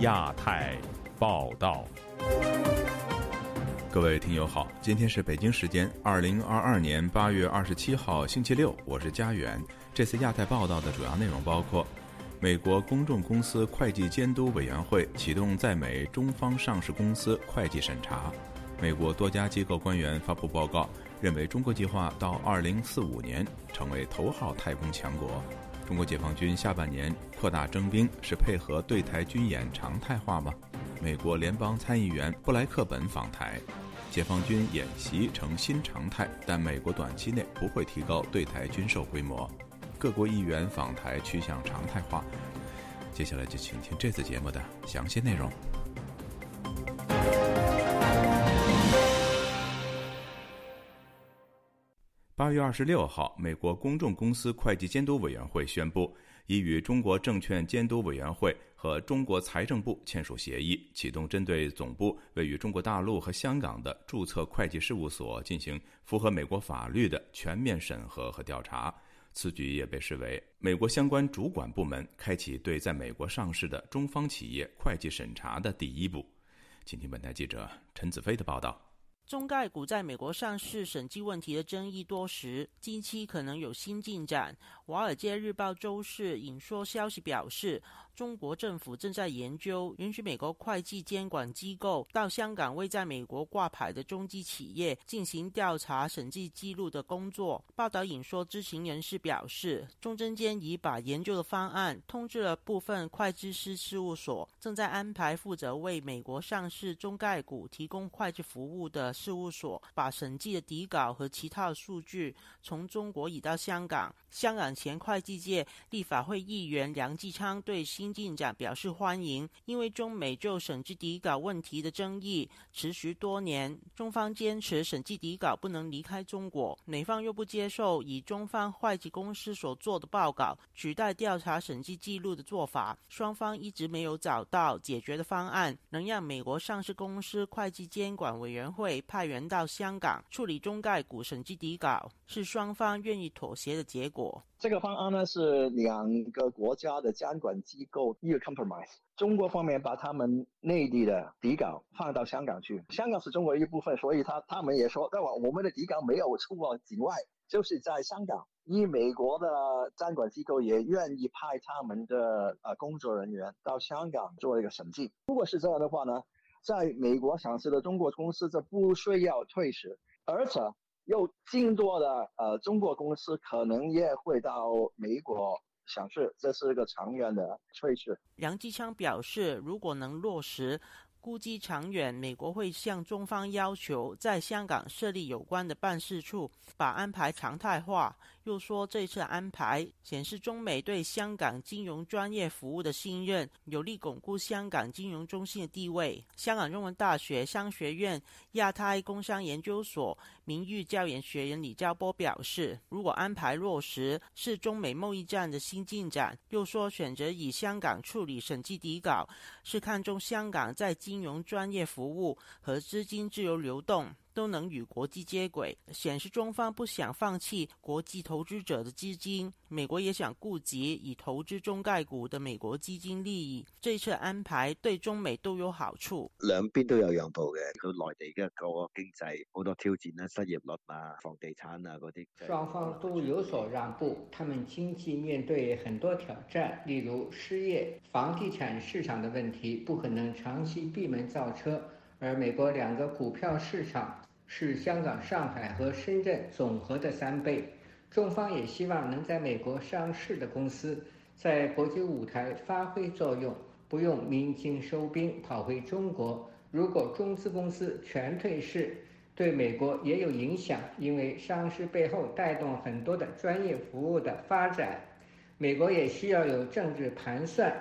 亚太报道，各位听友好，今天是北京时间二零二二年八月二十七号星期六，我是佳远。这次亚太报道的主要内容包括：美国公众公司会计监督委员会启动在美中方上市公司会计审查；美国多家机构官员发布报告，认为中国计划到二零四五年成为头号太空强国。中国解放军下半年扩大征兵是配合对台军演常态化吗？美国联邦参议员布莱克本访台，解放军演习成新常态，但美国短期内不会提高对台军售规模。各国议员访台趋向常态化。接下来就请听这次节目的详细内容。八月二十六号，美国公众公司会计监督委员会宣布，已与中国证券监督委员会和中国财政部签署协议，启动针对总部位于中国大陆和香港的注册会计事务所进行符合美国法律的全面审核和调查。此举也被视为美国相关主管部门开启对在美国上市的中方企业会计审查的第一步。请听本台记者陈子飞的报道。中概股在美国上市审计问题的争议多时，近期可能有新进展。《华尔街日报》周四引述消息表示。中国政府正在研究允许美国会计监管机构到香港未在美国挂牌的中资企业进行调查审计记录的工作。报道引说知情人士表示，中证监已把研究的方案通知了部分会计师事务所，正在安排负责为美国上市中概股提供会计服务的事务所，把审计的底稿和其他数据从中国移到香港。香港前会计界立法会议员梁继昌对新进展表示欢迎，因为中美就审计底稿问题的争议持续多年，中方坚持审计底稿不能离开中国，美方又不接受以中方会计公司所做的报告取代调查审计记录的做法，双方一直没有找到解决的方案，能让美国上市公司会计监管委员会派员到香港处理中概股审计底稿，是双方愿意妥协的结果。这个方案呢是两个国家的监管机构一个 compromise。中国方面把他们内地的底稿放到香港去，香港是中国一部分，所以他他们也说，那我我们的底稿没有出过境外，就是在香港。因为美国的监管机构也愿意派他们的呃工作人员到香港做一个审计。如果是这样的话呢，在美国上市的中国公司就不需要退市，而且。有更多的呃中国公司可能也会到美国想去，这是一个长远的趋势。杨继昌表示，如果能落实。估计长远，美国会向中方要求在香港设立有关的办事处，把安排常态化。又说这次安排显示中美对香港金融专业服务的信任，有力巩固香港金融中心的地位。香港中文大学商学院亚太工商研究所名誉教研学员李兆波表示，如果安排落实，是中美贸易战的新进展。又说选择以香港处理审计底稿，是看中香港在。金融专业服务和资金自由流动都能与国际接轨，显示中方不想放弃国际投资者的资金。美国也想顾及以投资中概股的美国基金利益。这次安排对中美都有好处。两边都有让步嘅，佢内地嘅个经济好多挑战啦，失业率啊、房地产啊嗰啲。双方都有所让步，他们经济面对很多挑战，例如失业、房地产市场的问题，不可能长期闭门造车。而美国两个股票市场是香港、上海和深圳总和的三倍。中方也希望能在美国上市的公司在国际舞台发挥作用，不用鸣金收兵跑回中国。如果中资公司全退市，对美国也有影响，因为上市背后带动很多的专业服务的发展。美国也需要有政治盘算，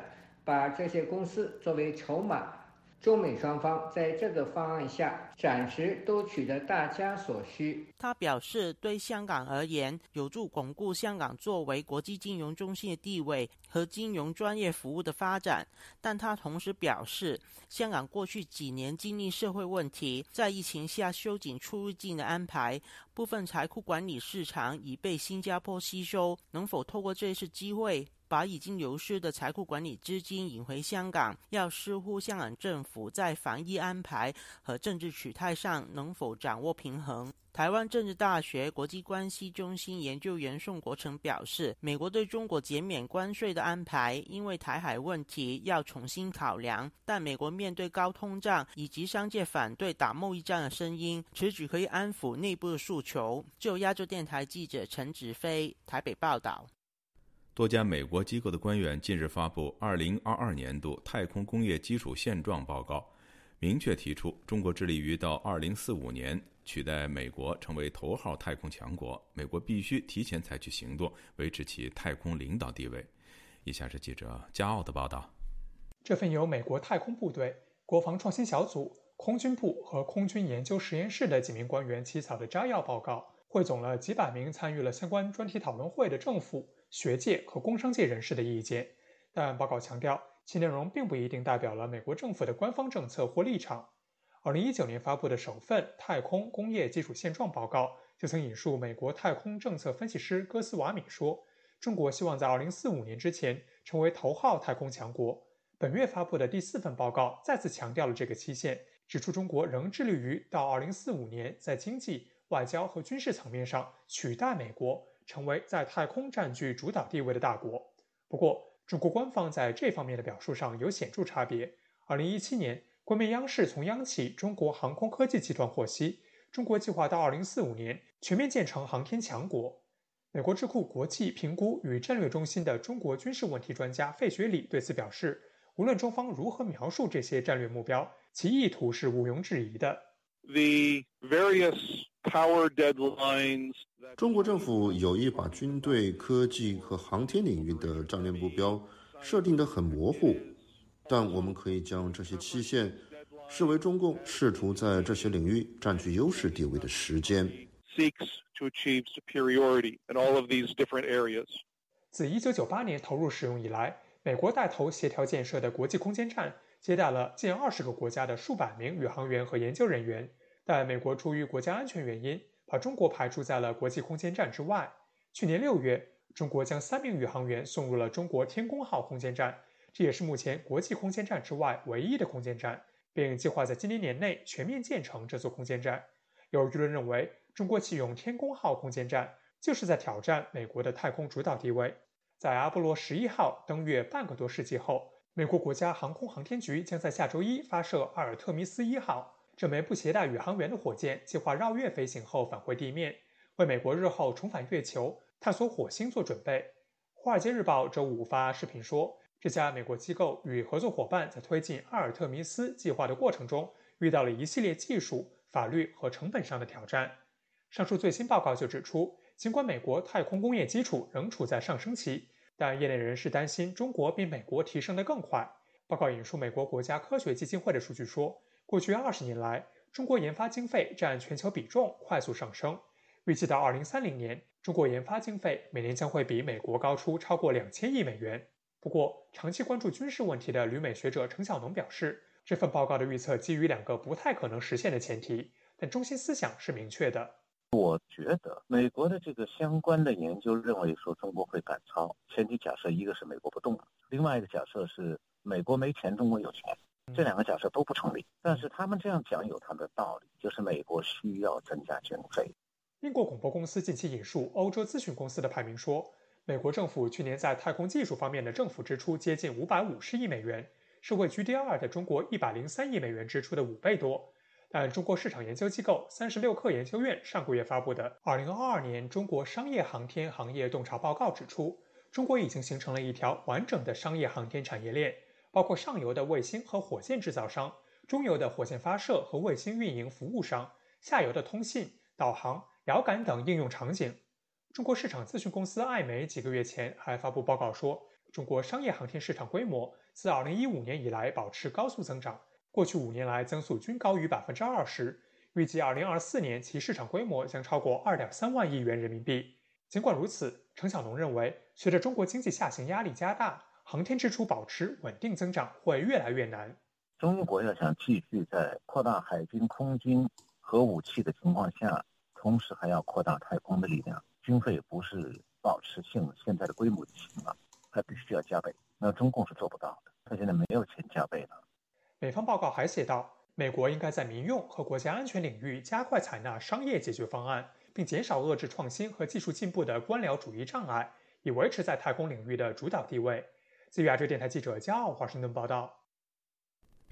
把这些公司作为筹码。中美双方在这个方案下暂时都取得大家所需。他表示，对香港而言，有助巩固香港作为国际金融中心的地位和金融专业服务的发展。但他同时表示，香港过去几年经历社会问题，在疫情下收紧出入境的安排，部分财库管理市场已被新加坡吸收。能否透过这次机会？把已经流失的财库管理资金引回香港，要视乎香港政府在防疫安排和政治取态上能否掌握平衡。台湾政治大学国际关系中心研究员宋国成表示，美国对中国减免关税的安排，因为台海问题要重新考量。但美国面对高通胀以及商界反对打贸易战的声音，此举可以安抚内部的诉求。就亚洲电台记者陈子飞台北报道。多家美国机构的官员近日发布《2022年度太空工业基础现状报告》，明确提出，中国致力于到2045年取代美国成为头号太空强国，美国必须提前采取行动，维持其太空领导地位。以下是记者加奥的报道。这份由美国太空部队、国防创新小组、空军部和空军研究实验室的几名官员起草的摘要报告，汇总了几百名参与了相关专题讨论会的政府。学界和工商界人士的意见，但报告强调，其内容并不一定代表了美国政府的官方政策或立场。二零一九年发布的首份太空工业基础现状报告就曾引述美国太空政策分析师戈斯瓦米说：“中国希望在二零四五年之前成为头号太空强国。”本月发布的第四份报告再次强调了这个期限，指出中国仍致力于到二零四五年在经济、外交和军事层面上取代美国。成为在太空占据主导地位的大国。不过，中国官方在这方面的表述上有显著差别。二零一七年，国民央视从央企中国航空科技集团获悉，中国计划到二零四五年全面建成航天强国。美国智库国际评估与战略中心的中国军事问题专家费雪里对此表示：“无论中方如何描述这些战略目标，其意图是毋庸置疑的。” The various 中国政府有意把军队、科技和航天领域的战略目标设定得很模糊，但我们可以将这些期限视为中共试图在这些领域占据优势地位的时间。自1998年投入使用以来，美国带头协调建设的国际空间站接待了近二十个国家的数百名宇航员和研究人员，但美国出于国家安全原因。把中国排除在了国际空间站之外。去年六月，中国将三名宇航员送入了中国天宫号空间站，这也是目前国际空间站之外唯一的空间站，并计划在今年年内全面建成这座空间站。有舆论认为，中国启用天宫号空间站就是在挑战美国的太空主导地位。在阿波罗十一号登月半个多世纪后，美国国家航空航天局将在下周一发射阿尔特弥斯一号。这枚不携带宇航员的火箭计划绕月飞行后返回地面，为美国日后重返月球、探索火星做准备。《华尔街日报》周五发视频说，这家美国机构与合作伙伴在推进阿尔特弥斯计划的过程中，遇到了一系列技术、法律和成本上的挑战。上述最新报告就指出，尽管美国太空工业基础仍处在上升期，但业内人士担心中国比美国提升得更快。报告引述美国国家科学基金会的数据说。过去二十年来，中国研发经费占全球比重快速上升。预计到二零三零年，中国研发经费每年将会比美国高出超过两千亿美元。不过，长期关注军事问题的旅美学者程晓农表示，这份报告的预测基于两个不太可能实现的前提，但中心思想是明确的。我觉得美国的这个相关的研究认为说中国会赶超，前提假设一个是美国不动，另外一个假设是美国没钱，中国有钱。这两个假设都不成立，但是他们这样讲有他的道理，就是美国需要增加军费。英国广播公司近期引述欧洲咨询公司的排名说，美国政府去年在太空技术方面的政府支出接近五百五十亿美元，是位居第二的中国一百零三亿美元支出的五倍多。但中国市场研究机构三十六氪研究院上个月发布的《二零二二年中国商业航天行业洞察报告》指出，中国已经形成了一条完整的商业航天产业链。包括上游的卫星和火箭制造商，中游的火箭发射和卫星运营服务商，下游的通信、导航、遥感等应用场景。中国市场咨询公司艾媒几个月前还发布报告说，中国商业航天市场规模自2015年以来保持高速增长，过去五年来增速均高于百分之二十，预计2024年其市场规模将超过2.3万亿元人民币。尽管如此，程小龙认为，随着中国经济下行压力加大，航天支出保持稳定增长会越来越难。中国要想继续在扩大海军、空军核武器的情况下，同时还要扩大太空的力量，军费不是保持现现在的规模就行了，还必须要加倍。那中共是做不到的，他现在没有钱加倍了。美方报告还写道，美国应该在民用和国家安全领域加快采纳商业解决方案，并减少遏制创新和技术进步的官僚主义障碍，以维持在太空领域的主导地位。自亚洲电台记者加奥华盛顿报道。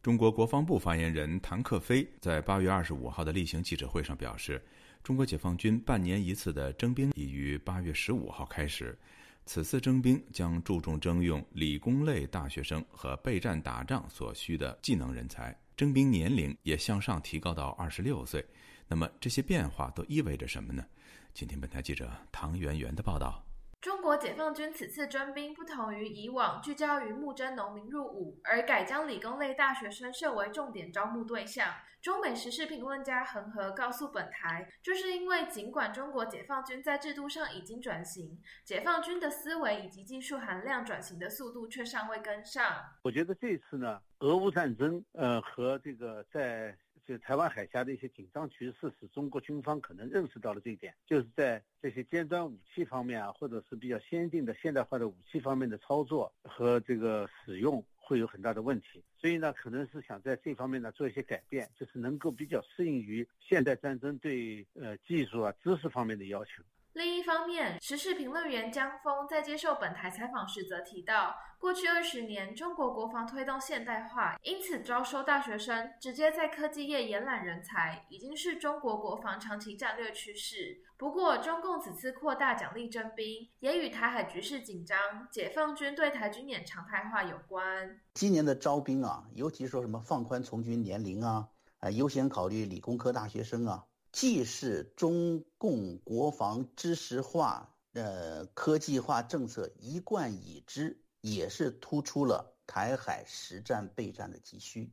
中国国防部发言人谭克飞在八月二十五号的例行记者会上表示，中国解放军半年一次的征兵已于八月十五号开始。此次征兵将注重征用理工类大学生和备战打仗所需的技能人才，征兵年龄也向上提高到二十六岁。那么这些变化都意味着什么呢？请听本台记者唐媛媛的报道。中国解放军此次征兵不同于以往聚焦于募征农民入伍，而改将理工类大学生设为重点招募对象。中美时事评论家恒河告诉本台，这是因为尽管中国解放军在制度上已经转型，解放军的思维以及技术含量转型的速度却尚未跟上。我觉得这次呢，俄乌战争，呃，和这个在。就台湾海峡的一些紧张局势，使中国军方可能认识到了这一点，就是在这些尖端武器方面啊，或者是比较先进的现代化的武器方面的操作和这个使用会有很大的问题，所以呢，可能是想在这方面呢做一些改变，就是能够比较适应于现代战争对呃技术啊知识方面的要求。另一方面，时事评论员江峰在接受本台采访时则提到，过去二十年中国国防推动现代化，因此招收大学生，直接在科技业延揽人才，已经是中国国防长期战略趋势。不过，中共此次扩大奖励征兵，也与台海局势紧张、解放军对台军演常态化有关。今年的招兵啊，尤其说什么放宽从军年龄啊，啊，优先考虑理工科大学生啊。既是中共国防知识化、呃科技化政策一贯已知，也是突出了台海实战备战的急需。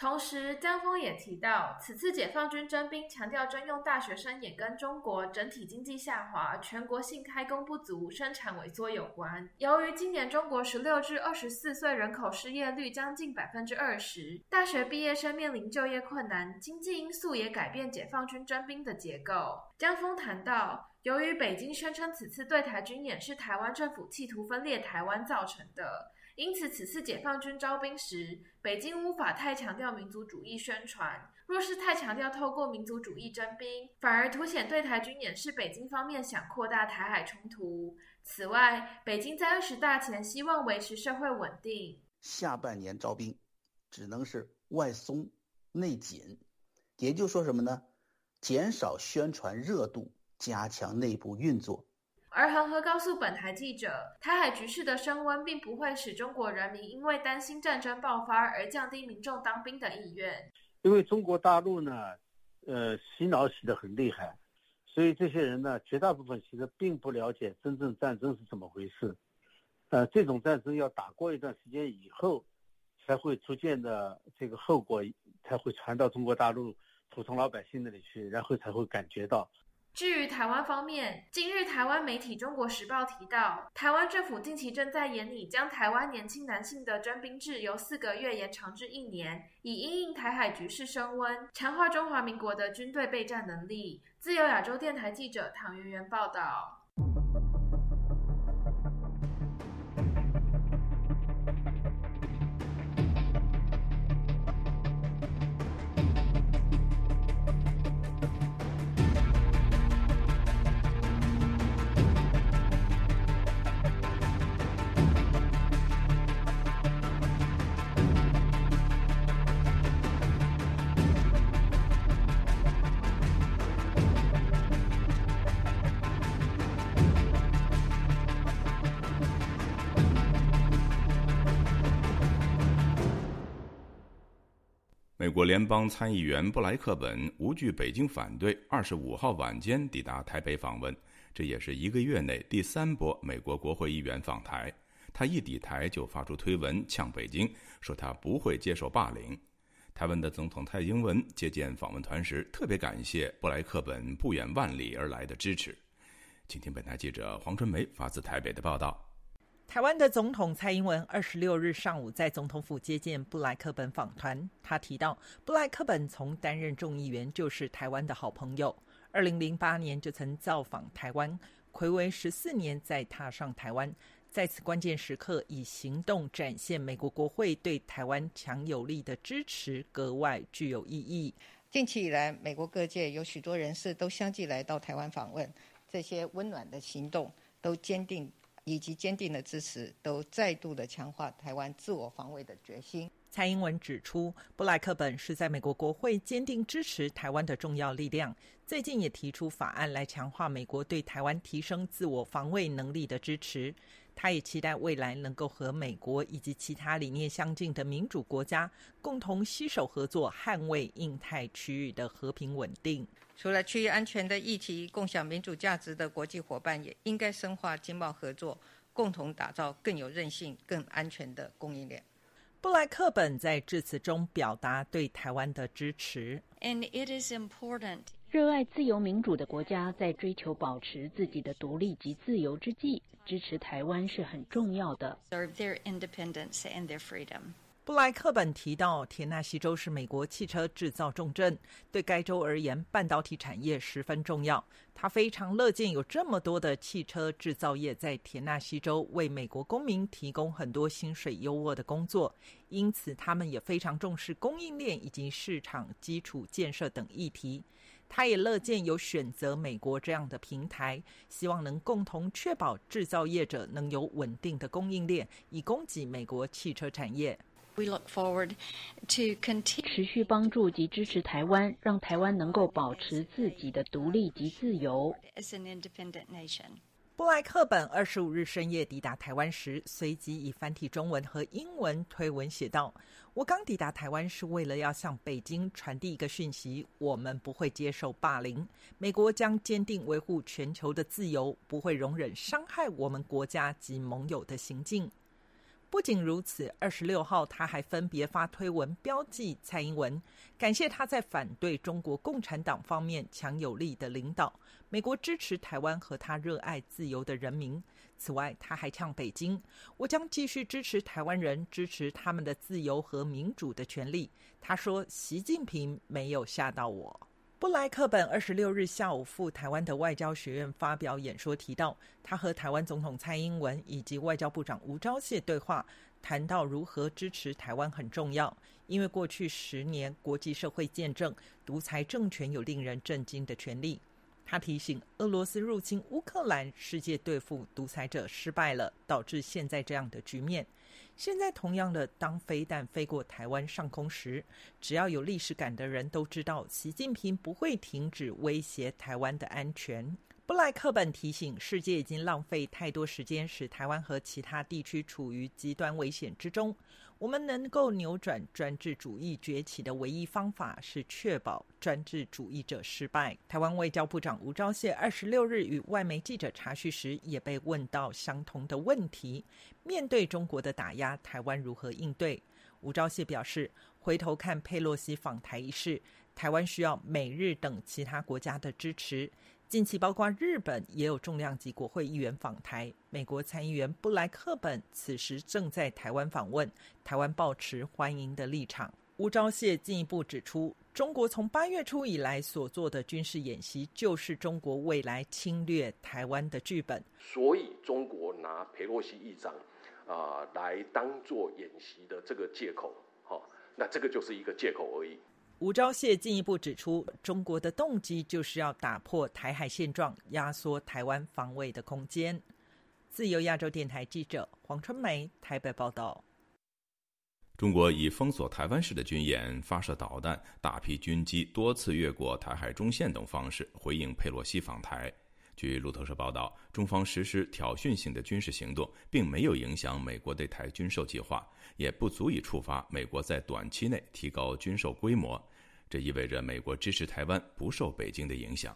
同时，江峰也提到，此次解放军征兵强调征用大学生，也跟中国整体经济下滑、全国性开工不足、生产萎缩有关。由于今年中国十六至二十四岁人口失业率将近百分之二十，大学毕业生面临就业困难，经济因素也改变解放军征兵的结构。江峰谈到，由于北京宣称此次对台军演是台湾政府企图分裂台湾造成的。因此，此次解放军招兵时，北京无法太强调民族主义宣传。若是太强调透过民族主义征兵，反而凸显对台军演是北京方面想扩大台海冲突。此外，北京在二十大前希望维持社会稳定，下半年招兵只能是外松内紧，也就说什么呢？减少宣传热度，加强内部运作。而恒河告诉本台记者，台海局势的升温并不会使中国人民因为担心战争爆发而降低民众当兵的意愿。因为中国大陆呢，呃，洗脑洗得很厉害，所以这些人呢，绝大部分其实并不了解真正战争是怎么回事。呃，这种战争要打过一段时间以后，才会逐渐的这个后果才会传到中国大陆普通老百姓那里去，然后才会感觉到。至于台湾方面，今日台湾媒体《中国时报》提到，台湾政府近期正在研拟将台湾年轻男性的征兵制由四个月延长至一年，以因应台海局势升温，强化中华民国的军队备战能力。自由亚洲电台记者唐媛媛报道。美国联邦参议员布莱克本无惧北京反对，二十五号晚间抵达台北访问，这也是一个月内第三波美国国会议员访台。他一抵台就发出推文呛北京，说他不会接受霸凌。台湾的总统蔡英文接见访问团时，特别感谢布莱克本不远万里而来的支持。请听本台记者黄春梅发自台北的报道。台湾的总统蔡英文二十六日上午在总统府接见布莱克本访团。他提到，布莱克本从担任众议员就是台湾的好朋友。二零零八年就曾造访台湾，暌违十四年再踏上台湾。在此关键时刻，以行动展现美国国会对台湾强有力的支持，格外具有意义。近期以来，美国各界有许多人士都相继来到台湾访问，这些温暖的行动都坚定以及坚定的支持，都再度的强化台湾自我防卫的决心。蔡英文指出，布莱克本是在美国国会坚定支持台湾的重要力量，最近也提出法案来强化美国对台湾提升自我防卫能力的支持。他也期待未来能够和美国以及其他理念相近的民主国家共同携手合作，捍卫印太区域的和平稳定。除了区域安全的议题，共享民主价值的国际伙伴也应该深化经贸合作，共同打造更有韧性、更安全的供应链。布莱克本在致辞中表达对台湾的支持。And it is important. 热爱自由民主的国家在追求保持自己的独立及自由之际，支持台湾是很重要的。Serve their independence and their freedom. 布莱克本提到，田纳西州是美国汽车制造重镇，对该州而言，半导体产业十分重要。他非常乐见有这么多的汽车制造业在田纳西州为美国公民提供很多薪水优渥的工作，因此他们也非常重视供应链以及市场基础建设等议题。他也乐见有选择美国这样的平台，希望能共同确保制造业者能有稳定的供应链，以供给美国汽车产业。We look forward to continue 持续帮助及支持台湾，让台湾能够保持自己的独立及自由。As an independent nation. 布莱克本二十五日深夜抵达台湾时，随即以繁体中文和英文推文写道：“我刚抵达台湾是为了要向北京传递一个讯息，我们不会接受霸凌，美国将坚定维护全球的自由，不会容忍伤害我们国家及盟友的行径。”不仅如此，二十六号他还分别发推文标记蔡英文，感谢他在反对中国共产党方面强有力的领导。美国支持台湾和他热爱自由的人民。此外，他还呛北京：“我将继续支持台湾人，支持他们的自由和民主的权利。”他说：“习近平没有吓到我。”布莱克本二十六日下午赴台湾的外交学院发表演说，提到他和台湾总统蔡英文以及外交部长吴钊燮对话，谈到如何支持台湾很重要，因为过去十年国际社会见证独裁政权有令人震惊的权利。他提醒，俄罗斯入侵乌克兰，世界对付独裁者失败了，导致现在这样的局面。现在，同样的，当飞弹飞过台湾上空时，只要有历史感的人都知道，习近平不会停止威胁台湾的安全。布莱克本提醒，世界已经浪费太多时间，使台湾和其他地区处于极端危险之中。我们能够扭转专制主义崛起的唯一方法，是确保专制主义者失败。台湾外交部长吴钊燮二十六日与外媒记者查叙时，也被问到相同的问题：面对中国的打压，台湾如何应对？吴钊燮表示，回头看佩洛西访台一事，台湾需要美日等其他国家的支持。近期，包括日本也有重量级国会议员访台。美国参议员布莱克本此时正在台湾访问，台湾保持欢迎的立场。吴钊燮进一步指出，中国从八月初以来所做的军事演习，就是中国未来侵略台湾的剧本。所以，中国拿佩洛西议长啊来当做演习的这个借口，好，那这个就是一个借口而已。吴钊燮进一步指出，中国的动机就是要打破台海现状，压缩台湾防卫的空间。自由亚洲电台记者黄春梅台北报道：中国以封锁台湾式的军演、发射导弹、大批军机多次越过台海中线等方式回应佩洛西访台。据路透社报道，中方实施挑衅性的军事行动，并没有影响美国对台军售计划，也不足以触发美国在短期内提高军售规模。这意味着美国支持台湾不受北京的影响。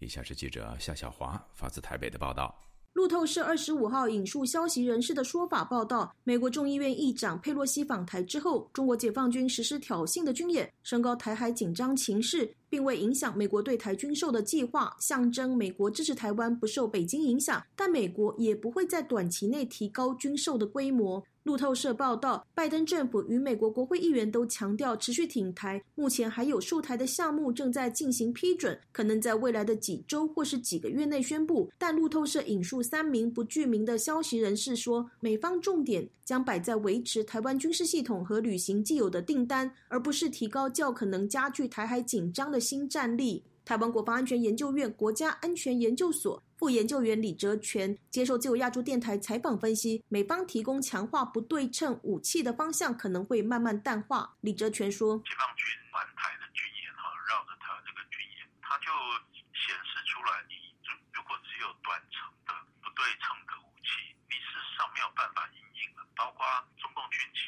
以下是记者夏小华发自台北的报道。路透社二十五号引述消息人士的说法报道，美国众议院议长佩洛西访台之后，中国解放军实施挑衅的军演，升高台海紧张情势，并未影响美国对台军售的计划，象征美国支持台湾不受北京影响。但美国也不会在短期内提高军售的规模。路透社报道，拜登政府与美国国会议员都强调持续挺台，目前还有数台的项目正在进行批准，可能在未来的几周或是几个月内宣布。但路透社引述三名不具名的消息人士说，美方重点将摆在维持台湾军事系统和履行既有的订单，而不是提高较可能加剧台海紧张的新战力。台湾国防安全研究院国家安全研究所副研究员李哲全接受自由亚洲电台采访分析，美方提供强化不对称武器的方向可能会慢慢淡化。李哲全说：“军演哈，绕着台湾这个军演，它就显示出来，你如果只有短程的不对称的武器，你事实上没有办法应应了。包括中共军机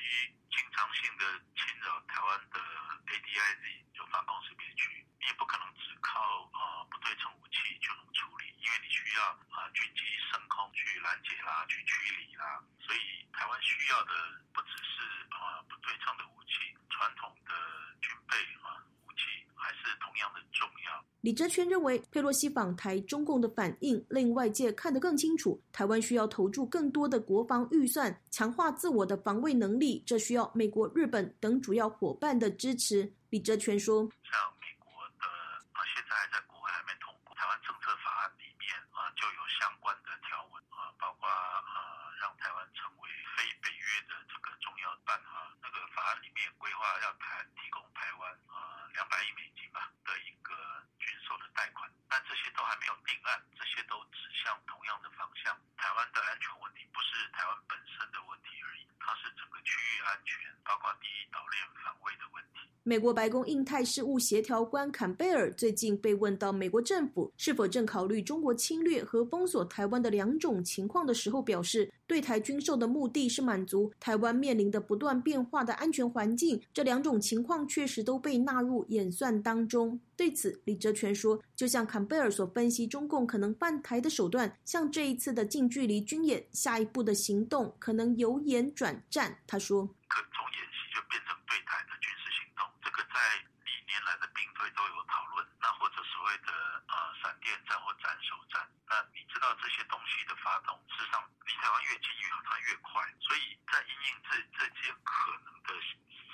经常性的侵扰台湾的 ADIZ 就防空识别区。”你也不可能只靠呃不对称武器就能处理，因为你需要啊军机升空去拦截啦，去驱离啦，所以台湾需要的不只是啊不对称的武器，传统的军备啊还是同样的重要。李哲全认为，佩洛西访台，中共的反应令外界看得更清楚，台湾需要投注更多的国防预算，强化自我的防卫能力，这需要美国、日本等主要伙伴的支持。李哲全说。像美国的啊，现在在国会还没通过台湾政策法案里面啊就有相关的条文啊，包括啊让台湾成为非北约的要办哈，那个法案里面规划要台提供台湾啊两百亿美金吧的一个军售的贷款，但这些都还没有定案，这些都指向同样的方向。台湾的安全问题不是台湾本身的问题而已，它是整个区域安全，包括第一岛链防卫的问题。美国白宫印太事务协调官坎贝尔最近被问到美国政府是否正考虑中国侵略和封锁台湾的两种情况的时候，表示，对台军售的目的是满足台湾面临的不断变化的安全环境。这两种情况确实都被纳入演算当中。对此，李哲全说，就像坎贝尔所分析，中共可能犯台的手段，像这一次的近距离军演，下一步的行动可能由演转战。他说。都有讨论，那或者所谓的呃闪电战或斩首战，那你知道这些东西的发动，事实上离台湾越近越它越快，所以在应应这这些可能的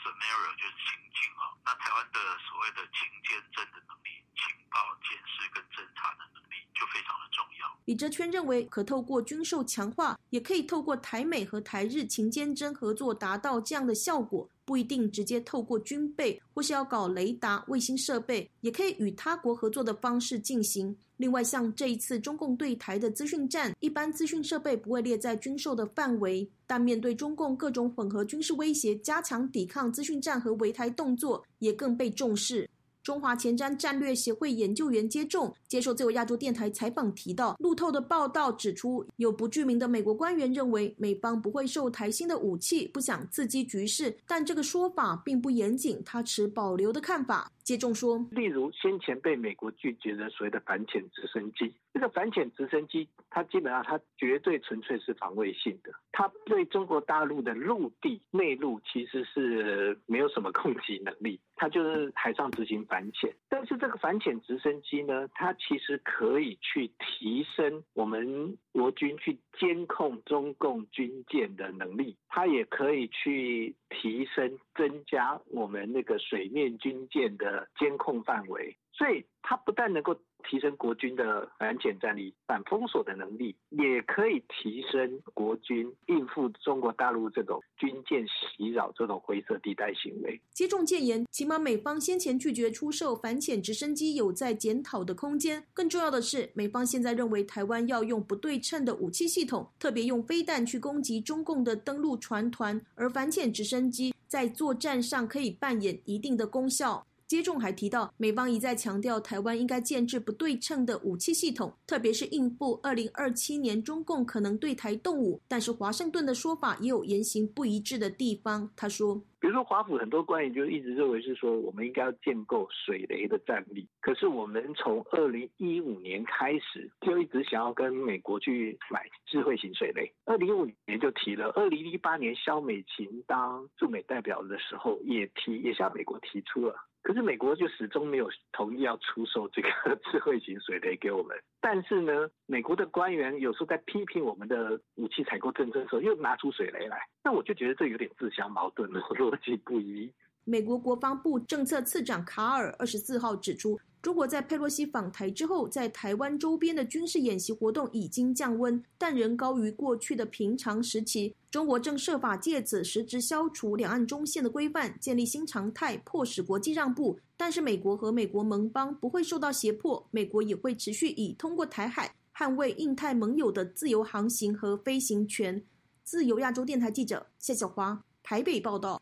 scenario 就是情境啊，那台湾的所谓的情监侦的能力、情报监视跟侦查的能力就非常的重要。李哲圈认为，可透过军售强化，也可以透过台美和台日勤监侦合作达到这样的效果。不一定直接透过军备，或是要搞雷达、卫星设备，也可以与他国合作的方式进行。另外，像这一次中共对台的资讯战，一般资讯设备不会列在军售的范围，但面对中共各种混合军事威胁，加强抵抗资讯战和围台动作，也更被重视。中华前瞻战略协会研究员接种接受自由亚洲电台采访提到，路透的报道指出，有不具名的美国官员认为美方不会售台新的武器，不想刺激局势，但这个说法并不严谨，他持保留的看法。接种说，例如先前被美国拒绝的所谓的反潜直升机，这个反潜直升机，它基本上它绝对纯粹是防卫性的，它对中国大陆的陆地内陆其实是没有什么 攻击能力，它就是海上执行反潜。但是这个反潜直升机呢，它其实可以去提升我们国军去监控中共军舰的能力，它也可以去提升增加我们那个水面军舰的。监控范围，所以它不但能够。提升国军的反潜战力、反封锁的能力，也可以提升国军应付中国大陆这种军舰袭扰这种灰色地带行为。接种戒严，起码美方先前拒绝出售反潜直升机有在检讨的空间。更重要的是，美方现在认为台湾要用不对称的武器系统，特别用飞弹去攻击中共的登陆船团，而反潜直升机在作战上可以扮演一定的功效。接种还提到，美方一再强调台湾应该建制不对称的武器系统，特别是应付二零二七年中共可能对台动武。但是华盛顿的说法也有言行不一致的地方。他说。比如说华府很多官员就一直认为是说，我们应该要建构水雷的战力。可是我们从二零一五年开始就一直想要跟美国去买智慧型水雷。二零一五年就提了，二零一八年肖美琴当驻美代表的时候也提，也向美国提出了。可是美国就始终没有同意要出售这个 智慧型水雷给我们。但是呢，美国的官员有时候在批评我们的武器采购政策的时候，又拿出水雷来。那我就觉得这有点自相矛盾了，逻辑不一。美国国防部政策次长卡尔二十四号指出。中国在佩洛西访台之后，在台湾周边的军事演习活动已经降温，但仍高于过去的平常时期。中国正设法借此实质消除两岸中线的规范，建立新常态，迫使国际让步。但是，美国和美国盟邦不会受到胁迫，美国也会持续以通过台海捍卫印太盟友的自由航行和飞行权。自由亚洲电台记者谢小华台北报道。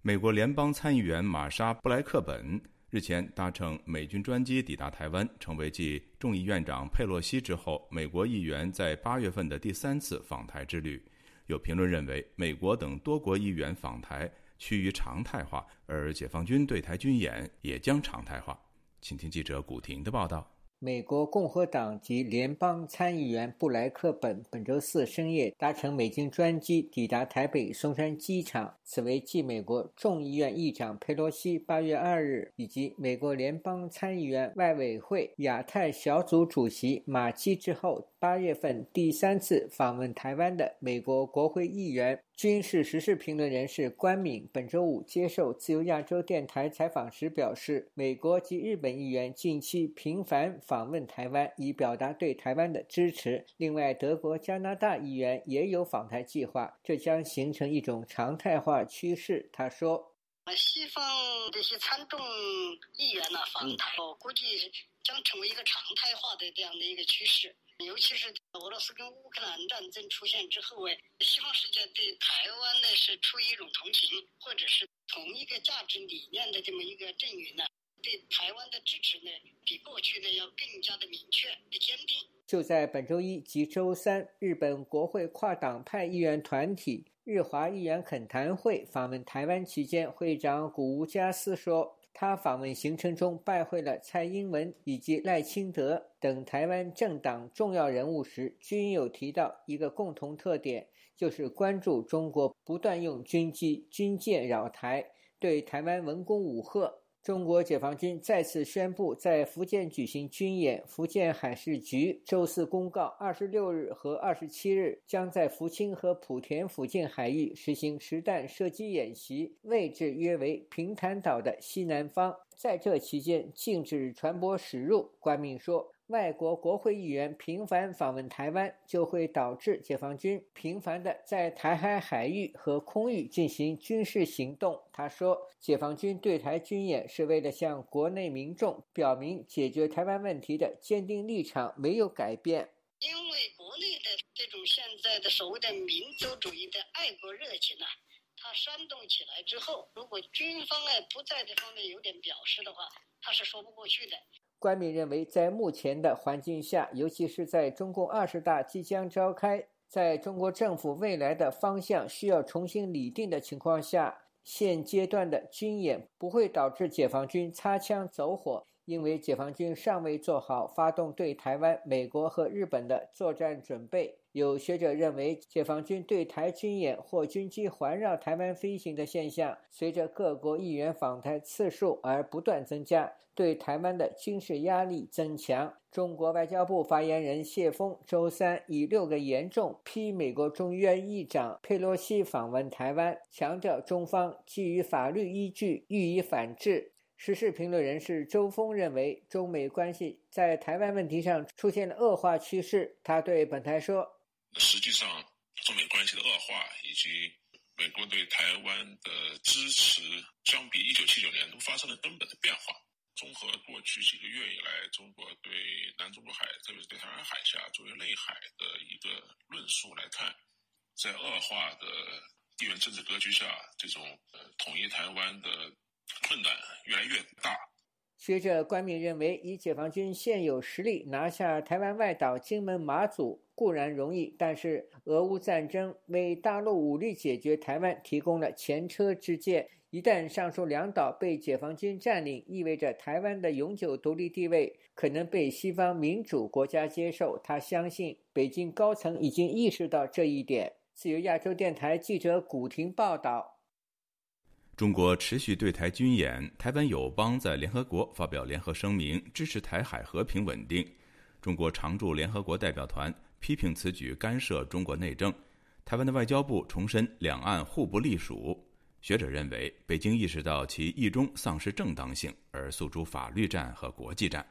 美国联邦参议员玛莎·布莱克本。日前搭乘美军专机抵达台湾，成为继众议院长佩洛西之后，美国议员在八月份的第三次访台之旅。有评论认为，美国等多国议员访台趋于常态化，而解放军对台军演也将常态化。请听记者古婷的报道。美国共和党籍联邦参议员布莱克本本周四深夜搭乘美军专机抵达台北松山机场，此为继美国众议院议长佩洛西八月二日以及美国联邦参议员外委会亚太小组主席马基之后。八月份第三次访问台湾的美国国会议员、军事时事评论人士关敏，本周五接受自由亚洲电台采访时表示，美国及日本议员近期频繁访问台湾，以表达对台湾的支持。另外，德国、加拿大议员也有访台计划，这将形成一种常态化趋势。他说：“西方这些参众议员呢访台，我估计将成为一个常态化的这样的一个趋势。”尤其是俄罗斯跟乌克兰战争出现之后，哎，西方世界对台湾呢是出于一种同情，或者是同一个价值理念的这么一个阵营呢，对台湾的支持呢，比过去呢要更加的明确、的坚定。就在本周一及周三，日本国会跨党派议员团体日华议员恳谈会访问台湾期间，会长古吴加斯说。他访问行程中拜会了蔡英文以及赖清德等台湾政党重要人物时，均有提到一个共同特点，就是关注中国不断用军机、军舰扰台，对台湾文攻武吓。中国解放军再次宣布在福建举行军演。福建海事局周四公告，二十六日和二十七日将在福清和莆田附近海域实行实弹射击演习，位置约为平潭岛的西南方。在这期间，禁止船舶驶入。官民说。外国国会议员频繁访问台湾，就会导致解放军频繁地在台海海域和空域进行军事行动。他说，解放军对台军演是为了向国内民众表明解决台湾问题的坚定立场没有改变。因为国内的这种现在的所谓的民族主义的爱国热情啊，它煽动起来之后，如果军方哎不在这方面有点表示的话，他是说不过去的。官民认为，在目前的环境下，尤其是在中共二十大即将召开，在中国政府未来的方向需要重新拟定的情况下，现阶段的军演不会导致解放军擦枪走火，因为解放军尚未做好发动对台湾、美国和日本的作战准备。有学者认为，解放军对台军演或军机环绕台湾飞行的现象，随着各国议员访台次数而不断增加。对台湾的军事压力增强。中国外交部发言人谢峰周三以六个严重批美国众议院议长佩洛西访问台湾，强调中方基于法律依据予以反制。时事评论人士周峰认为，中美关系在台湾问题上出现了恶化趋势。他对本台说：“实际上，中美关系的恶化以及美国对台湾的支持，相比一九七九年都发生了根本的变化。”综合过去几个月以来，中国对南中国海，特别是对台湾海峡作为内海的一个论述来看，在恶化的地缘政治格局下，这种呃统一台湾的困难越来越大。学者关敏认为，以解放军现有实力拿下台湾外岛金门、马祖固然容易，但是俄乌战争为大陆武力解决台湾提供了前车之鉴。一旦上述两岛被解放军占领，意味着台湾的永久独立地位可能被西方民主国家接受。他相信，北京高层已经意识到这一点。自由亚洲电台记者古婷报道。中国持续对台军演，台湾友邦在联合国发表联合声明，支持台海和平稳定。中国常驻联合国代表团批评此举干涉中国内政。台湾的外交部重申两岸互不隶属。学者认为，北京意识到其意中丧失正当性，而诉诸法律战和国际战。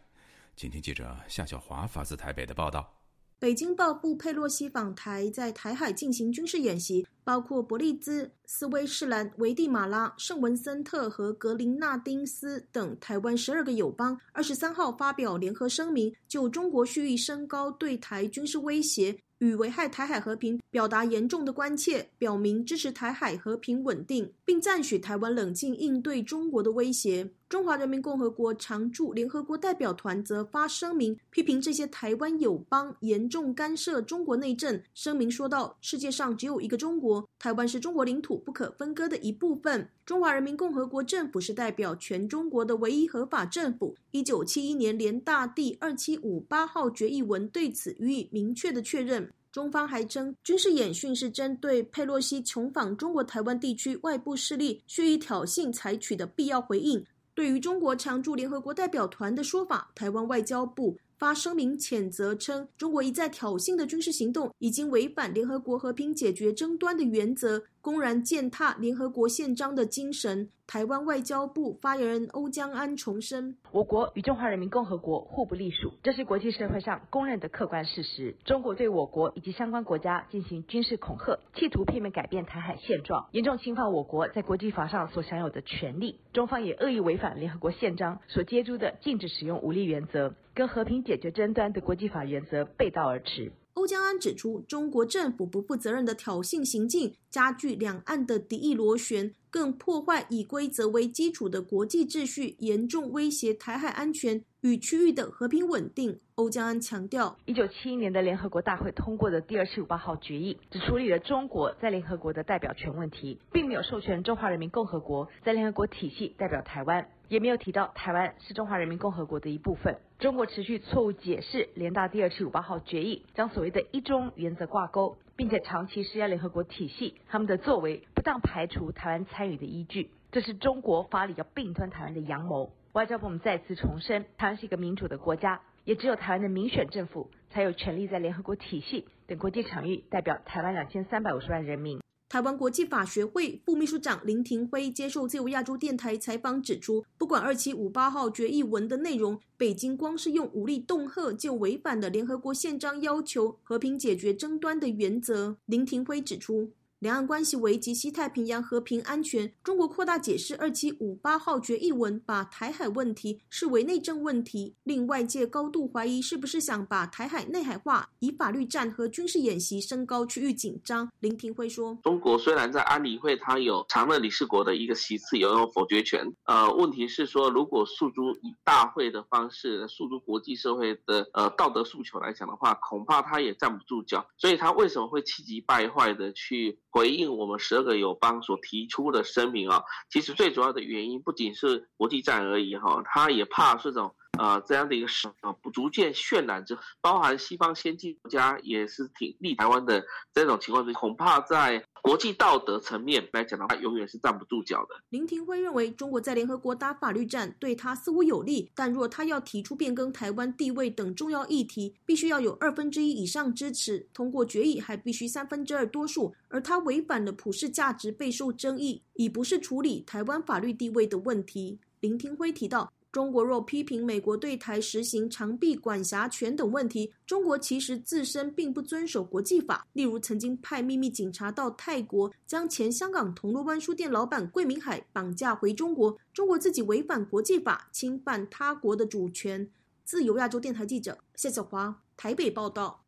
请听记者夏小华发自台北的报道。北京报布佩洛西访台，在台海进行军事演习，包括伯利兹、斯威士兰、危地马拉、圣文森特和格林纳丁斯等台湾十二个友邦，二十三号发表联合声明，就中国蓄意升高对台军事威胁。与危害台海和平表达严重的关切，表明支持台海和平稳定，并赞许台湾冷静应对中国的威胁。中华人民共和国常驻联合国代表团则发声明批评这些台湾友邦严重干涉中国内政。声明说道：“世界上只有一个中国，台湾是中国领土不可分割的一部分。中华人民共和国政府是代表全中国的唯一合法政府。”一九七一年联大第二七五八号决议文对此予以明确的确认。中方还称，军事演训是针对佩洛西穷访中国台湾地区外部势力蓄意挑衅采取的必要回应。对于中国常驻联合国代表团的说法，台湾外交部发声明谴责，称中国一再挑衅的军事行动已经违反联合国和平解决争端的原则。公然践踏联合国宪章的精神。台湾外交部发言人欧江安重申：我国与中华人民共和国互不隶属，这是国际社会上公认的客观事实。中国对我国以及相关国家进行军事恐吓，企图片面改变台海现状，严重侵犯我国在国际法上所享有的权利。中方也恶意违反联合国宪章所接诸的禁止使用武力原则，跟和平解决争端的国际法原则背道而驰。欧江安指出，中国政府不负责任的挑衅行径，加剧两岸的敌意螺旋，更破坏以规则为基础的国际秩序，严重威胁台海安全与区域的和平稳定。欧江安强调，一九七一年的联合国大会通过的第二七五八号决议，只处理了中国在联合国的代表权问题，并没有授权中华人民共和国在联合国体系代表台湾。也没有提到台湾是中华人民共和国的一部分。中国持续错误解释联大第二七五八号决议，将所谓的一中原则挂钩，并且长期施压联合国体系，他们的作为不当排除台湾参与的依据，这是中国法理要并吞台湾的阳谋。外交部们再次重申，台湾是一个民主的国家，也只有台湾的民选政府才有权利在联合国体系等国际场域代表台湾两千三百五十万人民。台湾国际法学会副秘书长林廷辉接受自由亚洲电台采访指出，不管二七五八号决议文的内容，北京光是用武力恫吓就违反了联合国宪章要求和平解决争端的原则。林廷辉指出。两岸关系危及西太平洋和平安全。中国扩大解释二七五八号决议文，把台海问题视为内政问题，令外界高度怀疑是不是想把台海内海化，以法律战和军事演习升高区域紧张。林廷辉说：“中国虽然在安理会它有常任理事国的一个席次，拥有否决权。呃，问题是说，如果诉诸以大会的方式诉诸国际社会的呃道德诉求来讲的话，恐怕他也站不住脚。所以他为什么会气急败坏的去？”回应我们十二个友邦所提出的声明啊，其实最主要的原因不仅是国际战而已哈，他也怕这种。呃，这样的一个事啊，不逐渐渲染着，包含西方先进国家也是挺立台湾的这种情况，恐怕在国际道德层面来讲的话，永远是站不住脚的。林廷辉认为，中国在联合国打法律战对他似乎有利，但若他要提出变更台湾地位等重要议题，必须要有二分之一以上支持，通过决议还必须三分之二多数，而他违反了普世价值，备受争议，已不是处理台湾法律地位的问题。林廷辉提到。中国若批评美国对台实行长臂管辖权等问题，中国其实自身并不遵守国际法。例如，曾经派秘密警察到泰国，将前香港铜锣湾书店老板桂明海绑架回中国，中国自己违反国际法，侵犯他国的主权。自由亚洲电台记者谢小华台北报道。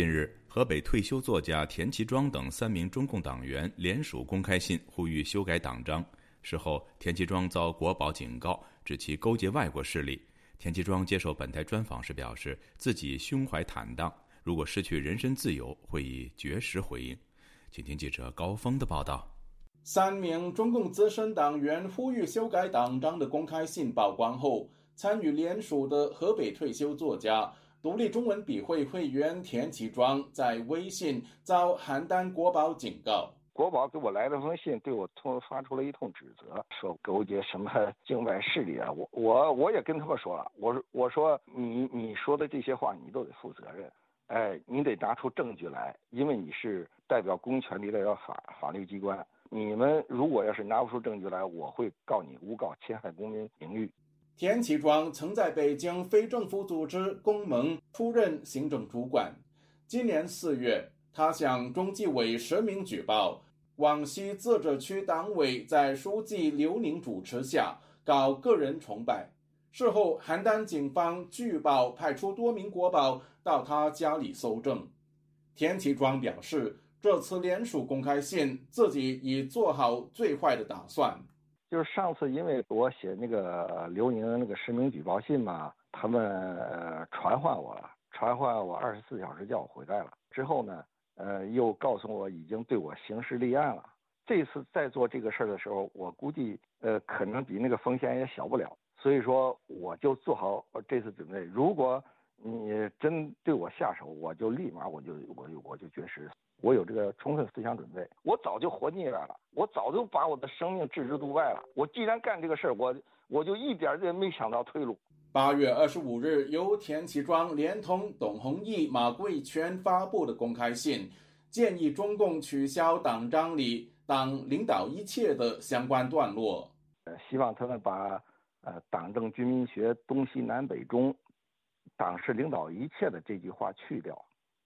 近日，河北退休作家田其庄等三名中共党员联署公开信，呼吁修改党章。事后，田其庄遭国保警告，指其勾结外国势力。田其庄接受本台专访时表示，自己胸怀坦荡，如果失去人身自由，会以绝食回应。请听记者高峰的报道。三名中共资深党员呼吁修改党章的公开信曝光后，参与联署的河北退休作家。独立中文笔会会员田启庄在微信遭邯郸国保警告，国保给我来了封信，对我通发出了一通指责，说勾结什么境外势力啊！我我我也跟他们说了，我说我说你你说的这些话你都得负责任，哎，你得拿出证据来，因为你是代表公权力的法法律机关，你们如果要是拿不出证据来，我会告你诬告侵害公民名誉。田启庄曾在北京非政府组织公盟出任行政主管。今年四月，他向中纪委实名举报广西自治区党委在书记刘宁主持下搞个人崇拜。事后，邯郸警方据报派出多名国保到他家里搜证。田启庄表示，这次联署公开信，自己已做好最坏的打算。就是上次因为我写那个刘宁那个实名举报信嘛，他们传唤我了，传唤我二十四小时叫我回来了。之后呢，呃，又告诉我已经对我刑事立案了。这次再做这个事儿的时候，我估计呃可能比那个风险也小不了。所以说，我就做好这次准备。如果你真对我下手，我就立马我就我就我就绝食。我有这个充分思想准备，我早就活腻歪了，我早就把我的生命置之度外了。我既然干这个事儿，我我就一点也没想到退路。八月二十五日，由田启庄连同董宏毅、马贵全发布的公开信，建议中共取消党章里“党领导一切”的相关段落。呃，希望他们把“呃，党政军民学东西南北中，党是领导一切”的这句话去掉。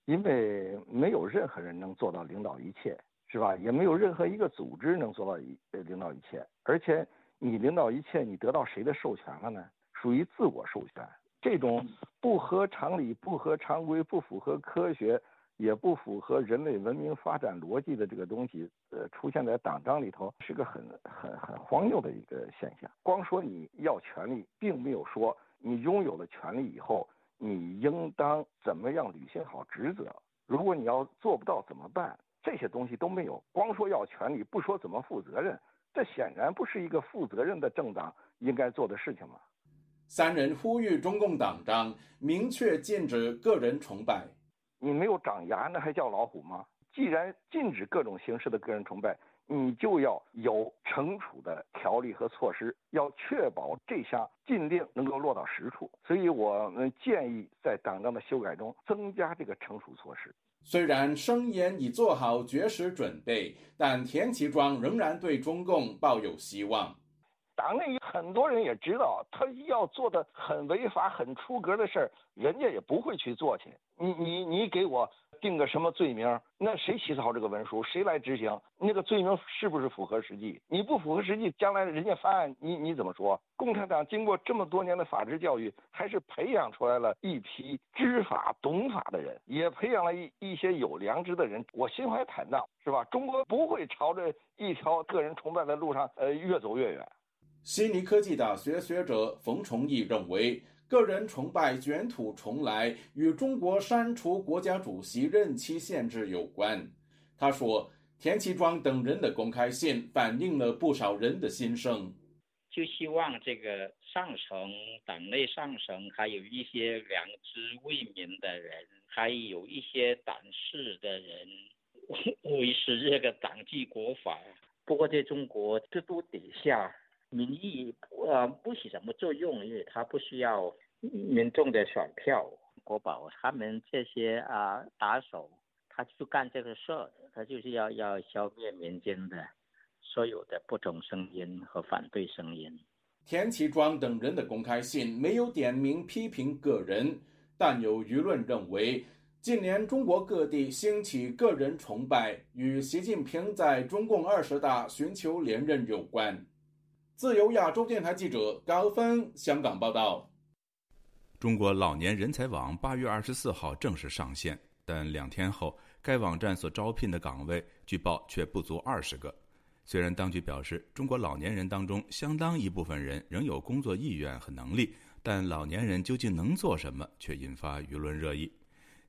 因为没有任何人能做到领导一切，是吧？也没有任何一个组织能做到一呃领导一切。而且你领导一切，你得到谁的授权了呢？属于自我授权。这种不合常理、不合常规、不符合科学，也不符合人类文明发展逻辑的这个东西，呃，出现在党章里头，是个很很很荒谬的一个现象。光说你要权利，并没有说你拥有了权利以后。你应当怎么样履行好职责？如果你要做不到怎么办？这些东西都没有，光说要权利，不说怎么负责任，这显然不是一个负责任的政党应该做的事情嘛。三人呼吁中共党章明确禁止个人崇拜。你没有长牙，那还叫老虎吗？既然禁止各种形式的个人崇拜。你就要有惩处的条例和措施，要确保这项禁令能够落到实处。所以我们建议在党章的修改中增加这个惩处措施。虽然声言已做好绝食准备，但田启庄仍然对中共抱有希望。党内很多人也知道，他要做的很违法、很出格的事儿，人家也不会去做去。你你你给我。定个什么罪名？那谁起草这个文书？谁来执行？那个罪名是不是符合实际？你不符合实际，将来人家翻案，你你怎么说？共产党经过这么多年的法治教育，还是培养出来了一批知法懂法的人，也培养了一一些有良知的人。我心怀坦荡，是吧？中国不会朝着一条个人崇拜的路上，呃，越走越远。悉尼科技大学学者冯崇义认为。个人崇拜卷土重来，与中国删除国家主席任期限制有关。他说：“田启庄等人的公开信反映了不少人的心声，就希望这个上层、党内上层，还有一些良知为民的人，还有一些胆识的人，维持这个党纪国法。不过，在中国制度底下。”民意呃不起什么作用，因为他不需要民众的选票。国宝他们这些啊打手，他就干这个事儿，他就是要要消灭民间的所有的不同声音和反对声音。田启庄等人的公开信没有点名批评个人，但有舆论认为，近年中国各地兴起个人崇拜，与习近平在中共二十大寻求连任有关。自由亚洲电台记者高峰香港报道：中国老年人才网八月二十四号正式上线，但两天后，该网站所招聘的岗位据报却不足二十个。虽然当局表示，中国老年人当中相当一部分人仍有工作意愿和能力，但老年人究竟能做什么，却引发舆论热议。